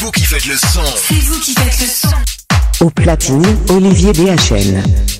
vous qui faites le son. C'est vous qui faites le son. Au platine, Olivier BHL.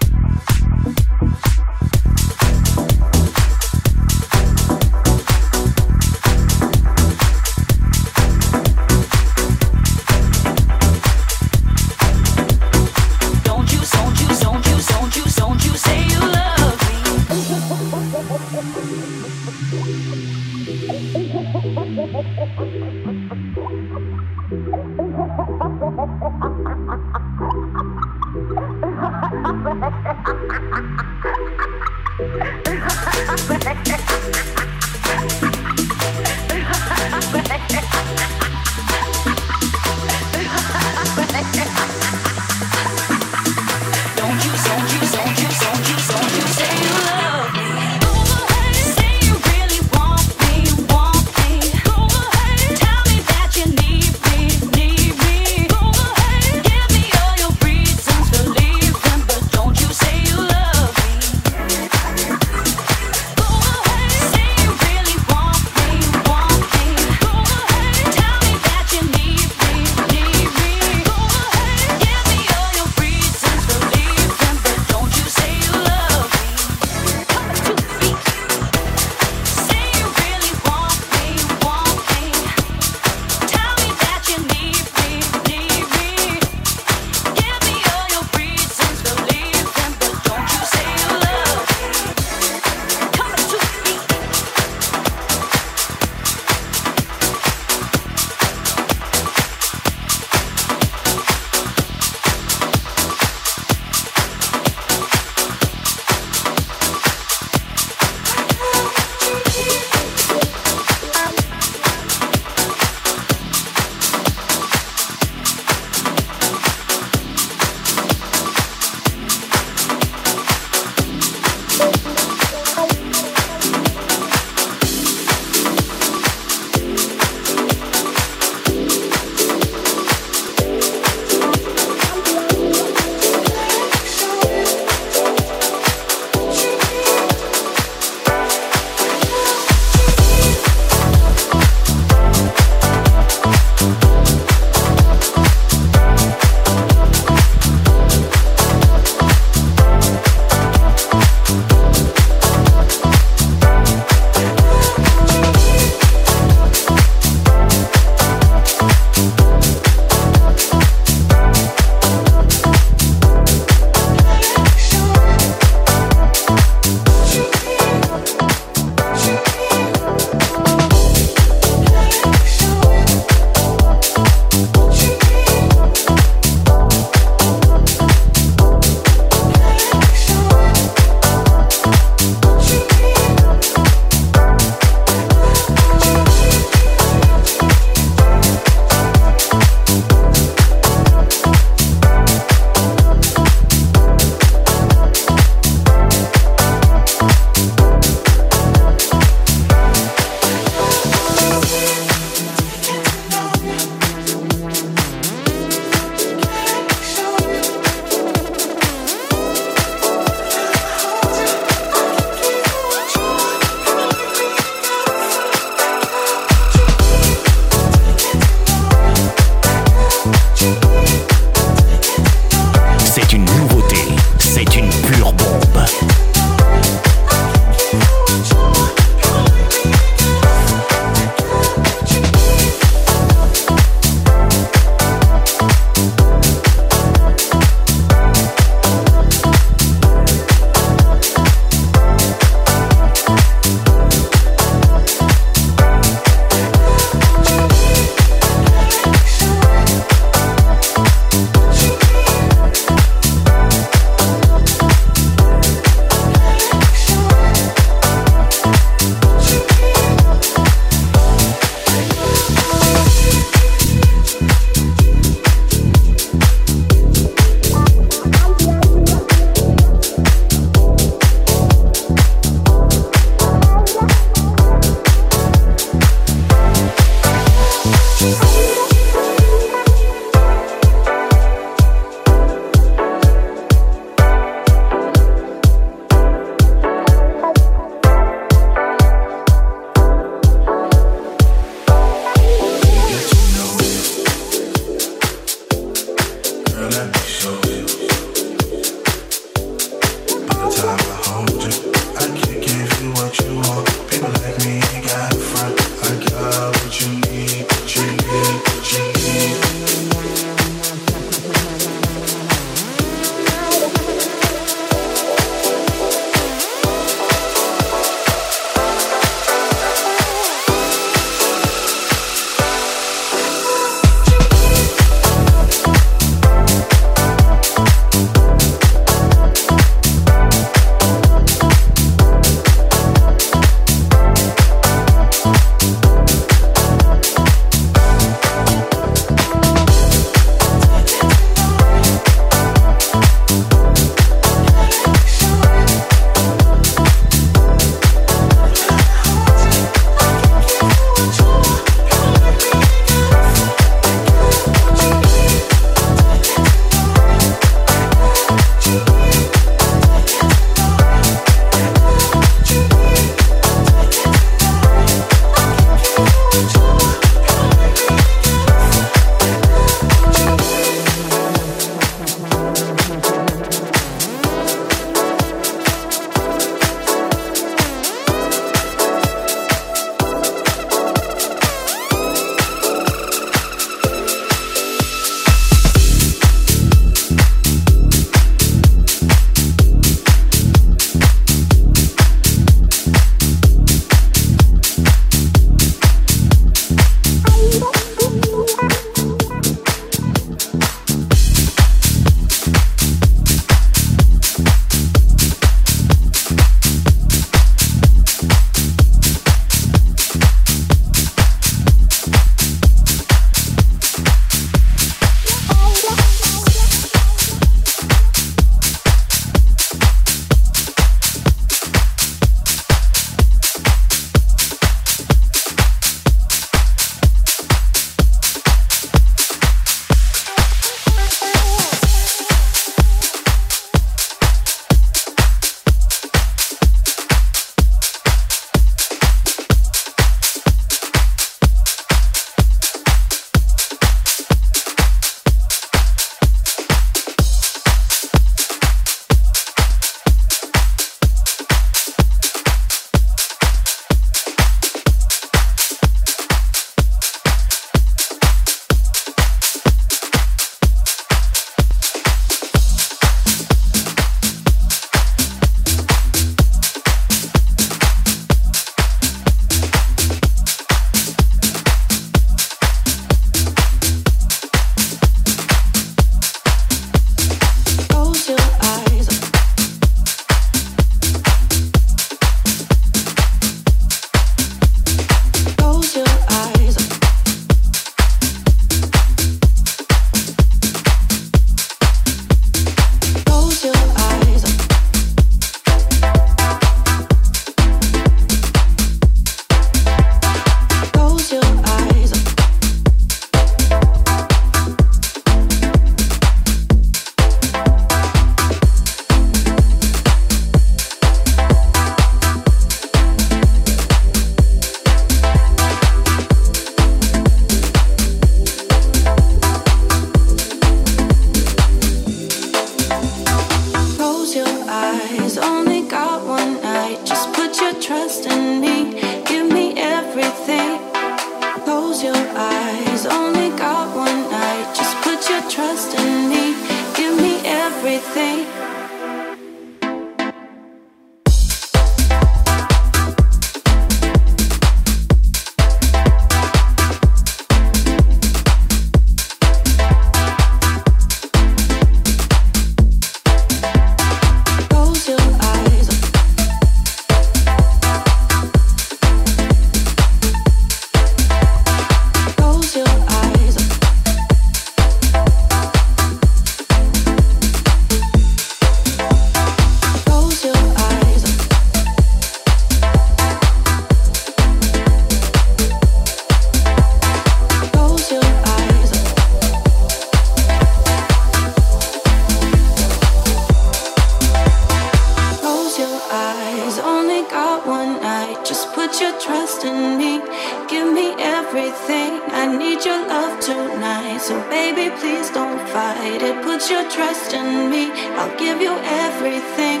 It. Put your trust in me. I'll give you everything.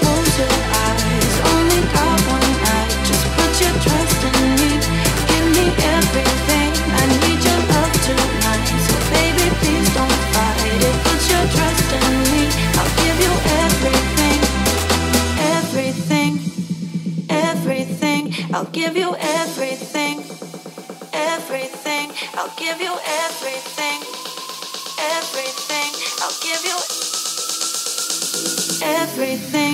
Close your eyes. Only got one night. Just put your trust in me. Give me everything. I need your love tonight. So, baby, please don't fight. Put your trust in me. I'll give you everything. Everything. Everything. I'll give you everything. Everything. I'll give you. Everything. Everything.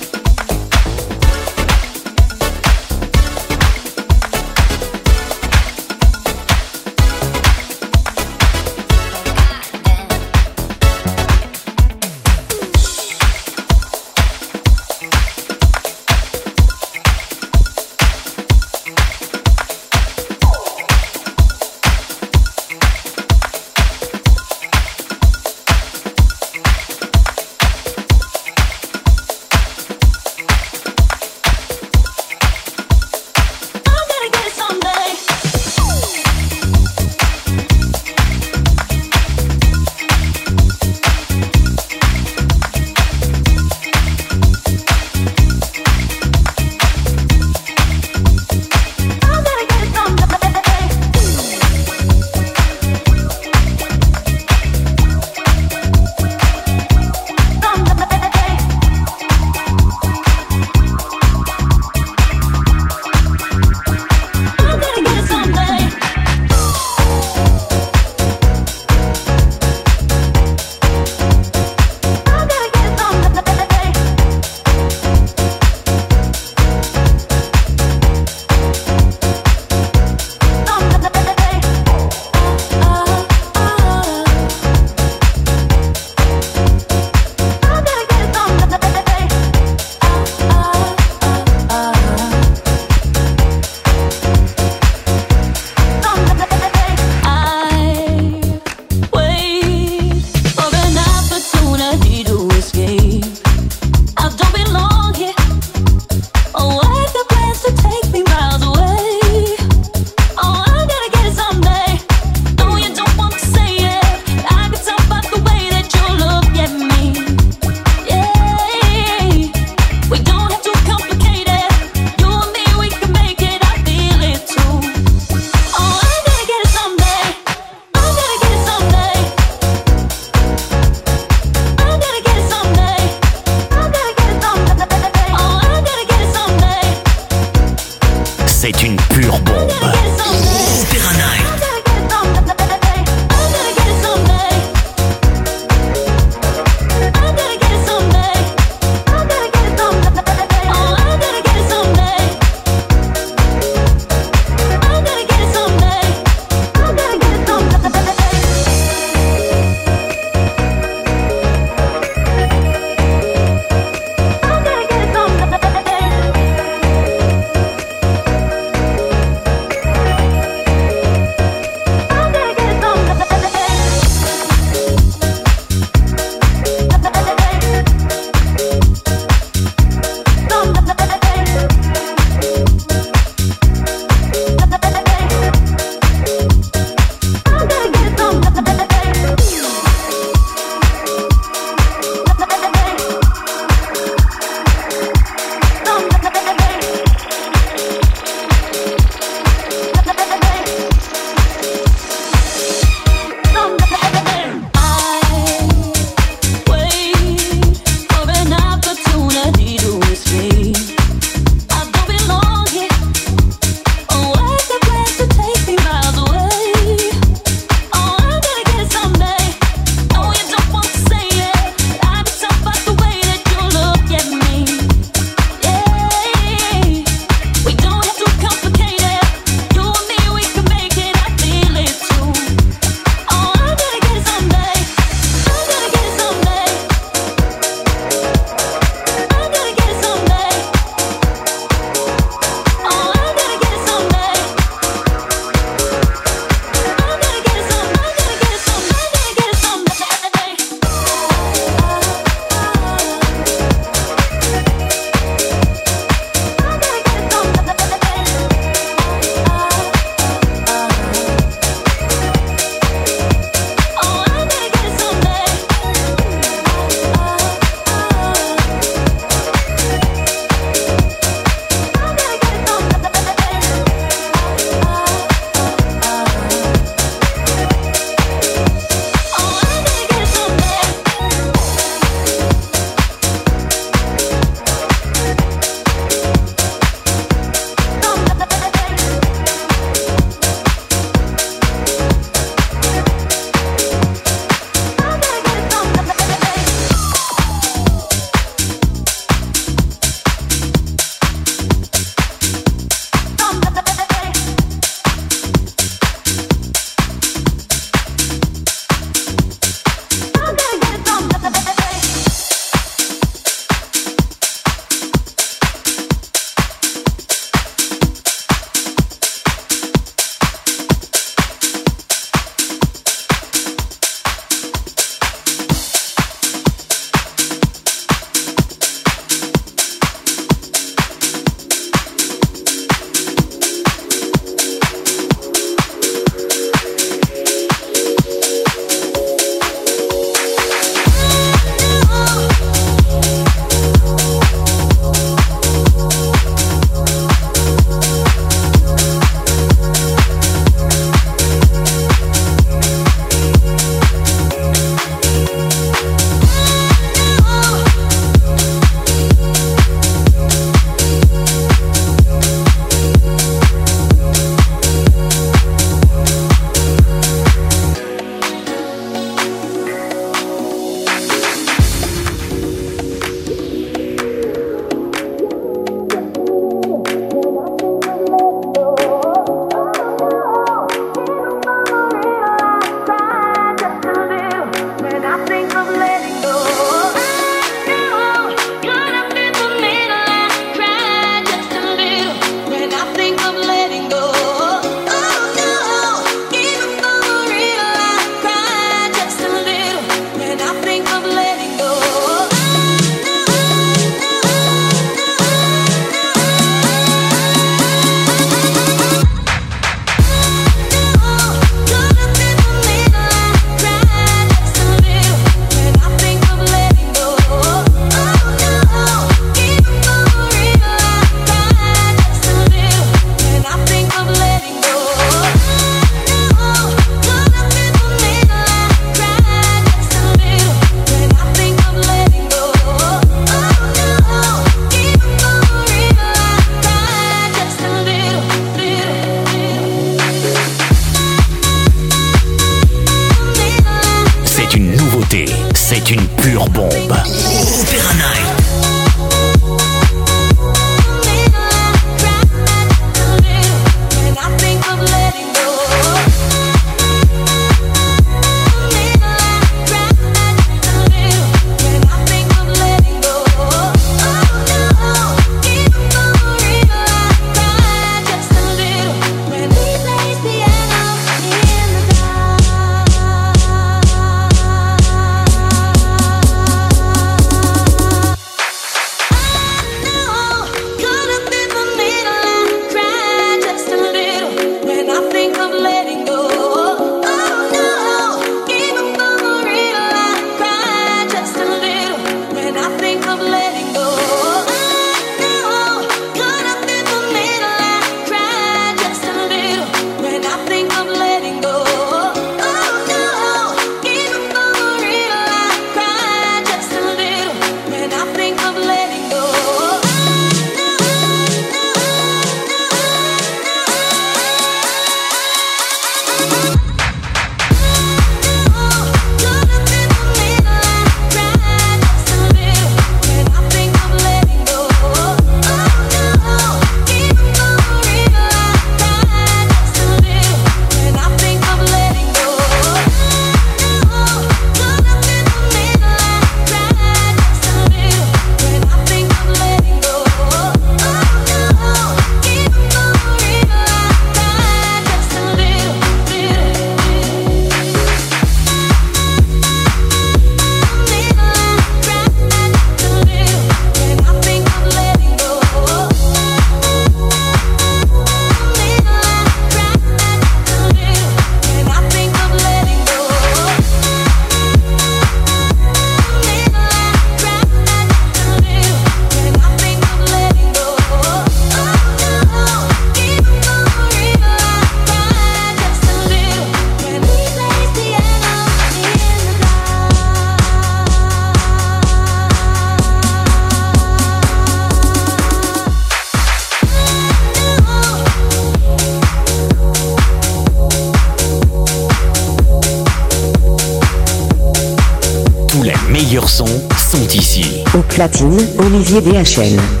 DHL.